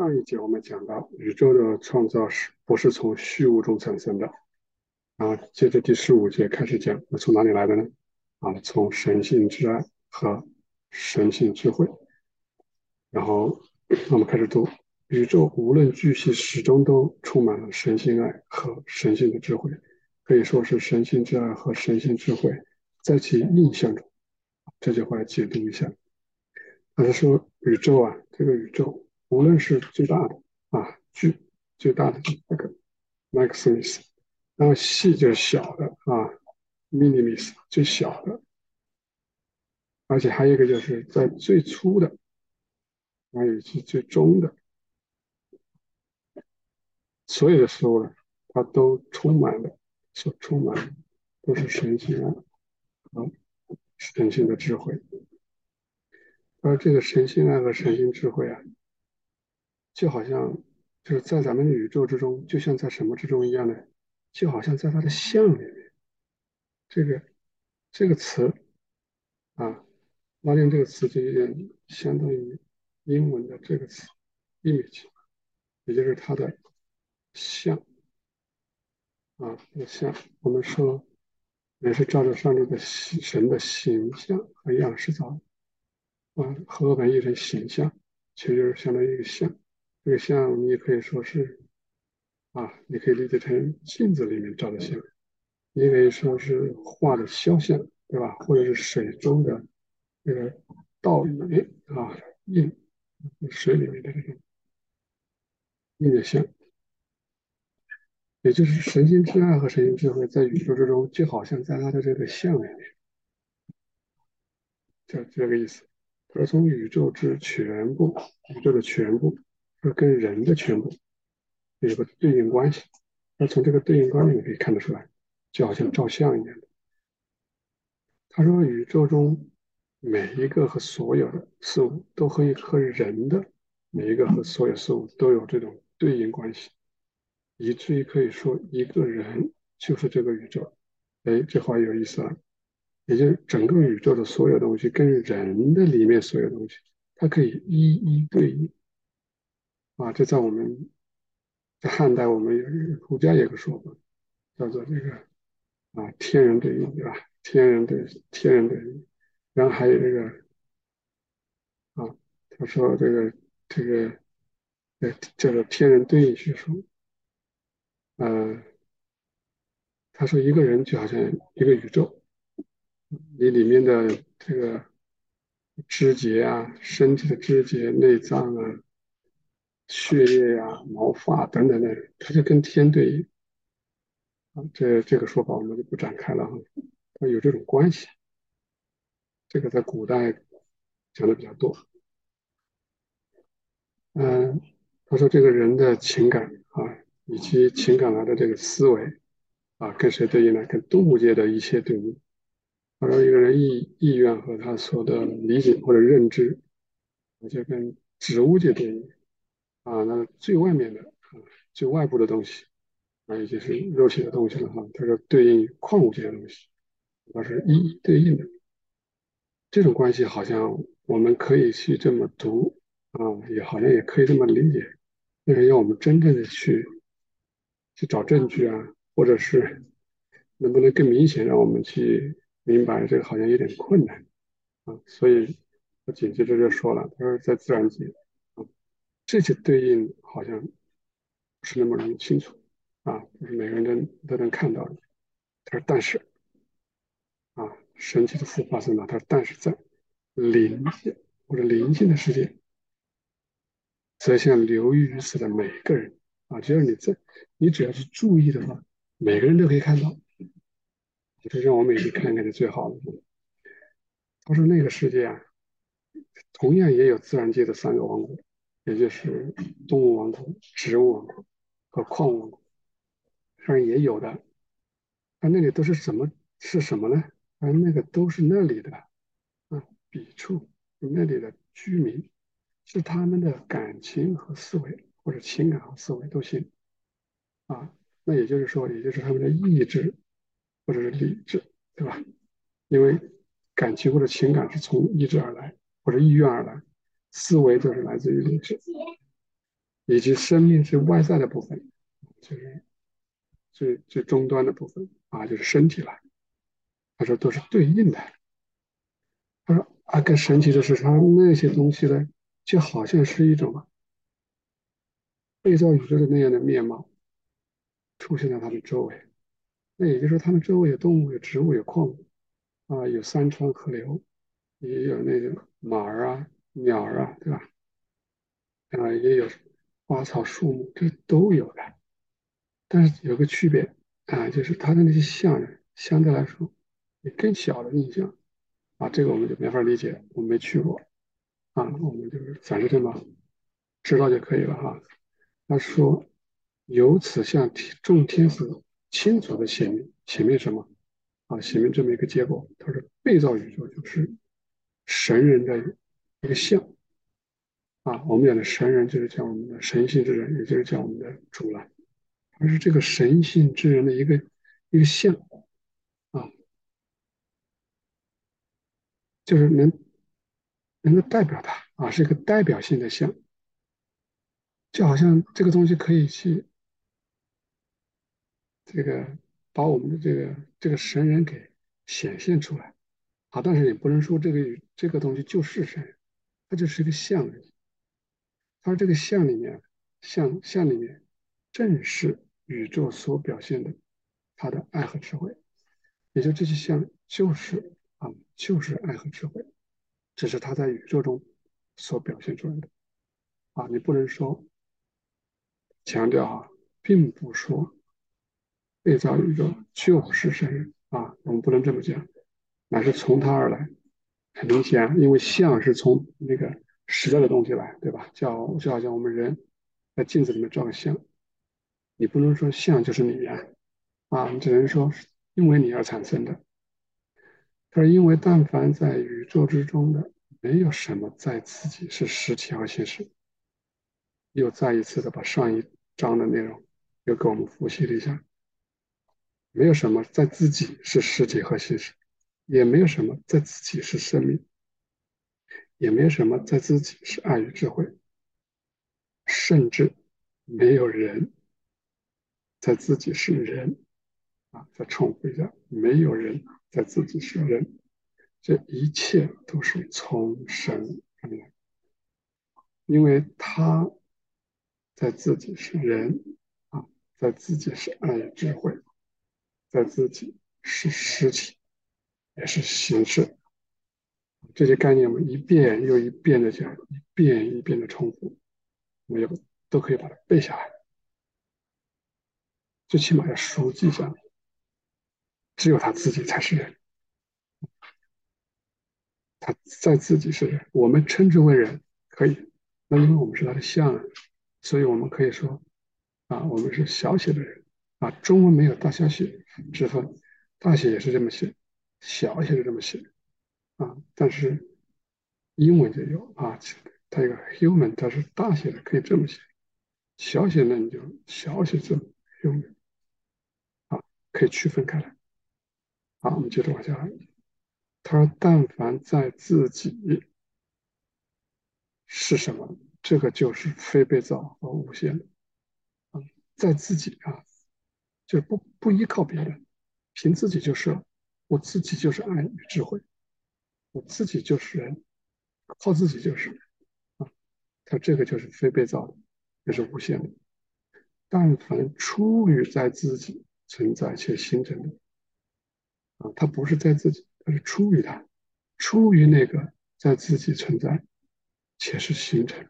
上一节我们讲到，宇宙的创造是不是从虚无中产生的？然后接着第十五节开始讲，那从哪里来的呢？啊，从神性之爱和神性智慧。然后我们开始读，宇宙无论巨细，始终都充满了神性爱和神性的智慧，可以说是神性之爱和神性智慧在其印象中。这句话解读一下，他是说宇宙啊，这个宇宙。无论是最大的啊，巨最大的这个 maximus，然后细就是小的啊，minimus 最小的，而且还有一个就是在最初的，还有以及最终的，所有的事物呢，它都充满了，所充满的都是神性啊，和神性的智慧，而这个神性爱和神性智慧啊。就好像就是在咱们宇宙之中，就像在什么之中一样的，就好像在它的像里面。这个这个词啊，拉丁这个词就有点相当于英文的这个词 image，也就是它的像啊，的像。我们说也是照着上帝的神的形象和样式造啊，合本译成形象，其实就是相当于一个像。这个像，你也可以说是啊，你可以理解成镜子里面照的像，你也可以说是画的肖像，对吧？或者是水中的这个倒影啊，印水里面的这种映的像，也就是神性之爱和神性智慧在宇宙之中，就好像在他的这个像里面，就这个意思。而从宇宙之全部，宇宙的全部。是跟人的全部有一个对应关系，那从这个对应关系你可以看得出来，就好像照相一样的。他说，宇宙中每一个和所有的事物都可以和人的每一个和所有事物都有这种对应关系，以至于可以说一个人就是这个宇宙。哎，这话有意思了，也就是整个宇宙的所有东西跟人的里面所有东西，它可以一一对应。啊，这在我们在汉代，我们有一个儒家有个说法，叫做这个啊天人对应，对吧？天人对天人对应，然后还有这个啊，他说这个这个呃叫做天人对应学说，呃，他说一个人就好像一个宇宙，你里面的这个肢节啊，身体的肢节、内脏啊。血液呀、毛发等等的，它就跟天对应啊。这这个说法我们就不展开了哈。它有这种关系，这个在古代讲的比较多。嗯，他说这个人的情感啊，以及情感来的这个思维啊，跟谁对应呢？跟动物界的一切对应。他说一个人意意愿和他所的理解或者认知，就跟植物界对应。啊，那最外面的啊，最外部的东西啊，也就是肉体的东西了哈。它是对应矿物界的东西，它是一一对应的。这种关系好像我们可以去这么读啊，也好像也可以这么理解。但是要我们真正的去去找证据啊，或者是能不能更明显让我们去明白这个，好像有点困难啊。所以我紧接着就说了，他说在自然界。这些对应好像不是那么容易清楚啊，不是每个人都都能看到的。他说：“但是啊，神奇的复发生了。他说：“但是在灵界或者灵性的世界，则像流于于此的每个人啊，只要你在，你只要是注意的话，每个人都可以看到。就让我们也去看看是最好的。”他说：“那个世界啊，同样也有自然界的三个王国。”也就是动物王国、植物王国和矿物王国，当然也有的。它那里都是什么？是什么呢？啊，那个都是那里的啊，笔触，那里的居民，是他们的感情和思维，或者情感和思维都行啊。那也就是说，也就是他们的意志或者是理智，对吧？因为感情或者情感是从意志而来，或者意愿而来。思维就是来自于理智，以及生命是外在的部分，就是最最终端的部分啊，就是身体了。他说都是对应的。他说啊，更神奇的是，他那些东西呢，就好像是一种被造宇宙的那样的面貌出现在他的周围。那也就是说，他们周围有动物、有植物、有矿物啊，有山川河流，也有那个马儿啊、鸟儿啊，对吧？啊，也有花草树木，这都有的。但是有个区别啊，就是它的那些像呢，相对来说也更小的印象啊，这个我们就没法理解，我没去过啊，我们就是暂时这么知道就可以了哈。他说，由此向众天使清楚的显明显明什么啊？显明这么一个结果。他说，被造宇宙就是神人的一个像。啊，我们讲的神人就是讲我们的神性之人，也就是讲我们的主了。而是这个神性之人的一个一个像啊，就是能能够代表他啊，是一个代表性的像，就好像这个东西可以去这个把我们的这个这个神人给显现出来啊，但是也不能说这个这个东西就是神，它就是一个像而已。而这个像里面，像像里面，正是宇宙所表现的他的爱和智慧，也就这些像就是啊，就是爱和智慧，只是他在宇宙中所表现出来的啊，你不能说强调啊，并不说被造宇宙就是神啊，我们不能这么讲，乃是从他而来，很明显，因为像是从那个。实在的东西来，对吧？叫就好像我们人在镜子里面照个相，你不能说像就是你呀，啊，你只能说因为你而产生的。他说，因为但凡在宇宙之中的，没有什么在自己是实体和现实。又再一次的把上一章的内容又给我们复习了一下，没有什么在自己是实体和现实，也没有什么在自己是生命。也没有什么在自己是爱与智慧，甚至没有人在自己是人啊！再重复一下，没有人在自己是人，这一切都是从神而来，因为他在自己是人啊，在自己是爱与智慧，在自己是实体，也是形式。这些概念我们一遍又一遍的讲，一遍一遍的重复，我们要都可以把它背下来，最起码要熟记下来。只有他自己才是人，他在自己是人，我们称之为人可以，那因为我们是他的像，所以我们可以说啊，我们是小写的人啊。中文没有大小写之分，大写也是这么写，小写是这么写。啊，但是英文就有啊，它有个 human，它是大写的，可以这么写；小写的你就小写字 human，啊，可以区分开来。好，我们接着往下。他说：“但凡在自己是什么，这个就是非被造和无限的啊，在自己啊，就不不依靠别人，凭自己就是了我自己就是爱与智慧。”我自己就是人，靠自己就是人啊，他这个就是非被造的，也是无限的。但凡出于在自己存在且形成的啊，他不是在自己，他是出于他，出于那个在自己存在且是形成，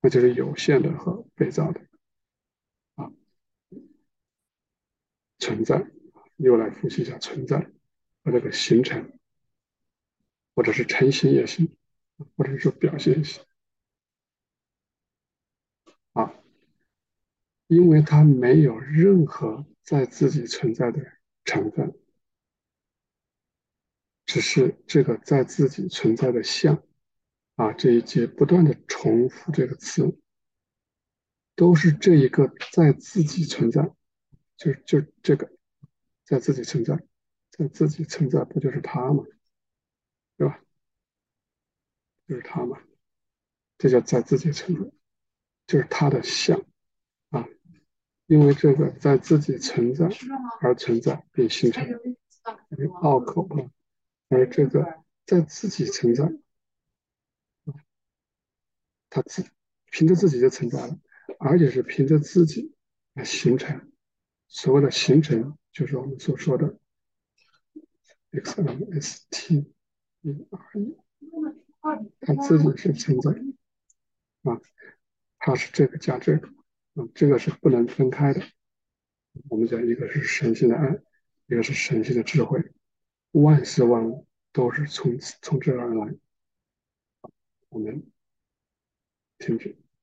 那就是有限的和被造的啊。存在，又来复习一下存在和这个形成。或者是成型也行，或者是说表现也行，啊，因为它没有任何在自己存在的成分，只是这个在自己存在的像，啊，这一节不断的重复这个词，都是这一个在自己存在，就就这个在自己存在，在自己存在，不就是他吗？对吧？就是他嘛，这叫在自己存在。就是他的相啊，因为这个在自己存在而存在并形成，拗口啊，而这个在自己存在，他自凭着自己就存在了，而且是凭着自己来形成。所谓的形成，就是我们所说的 x m s t e r e，它自己是存在啊，它是这个加这个啊，这个是不能分开的。我们讲一个是神性的爱，一个是神性的智慧，万事万物都是从从这而来。我们停止。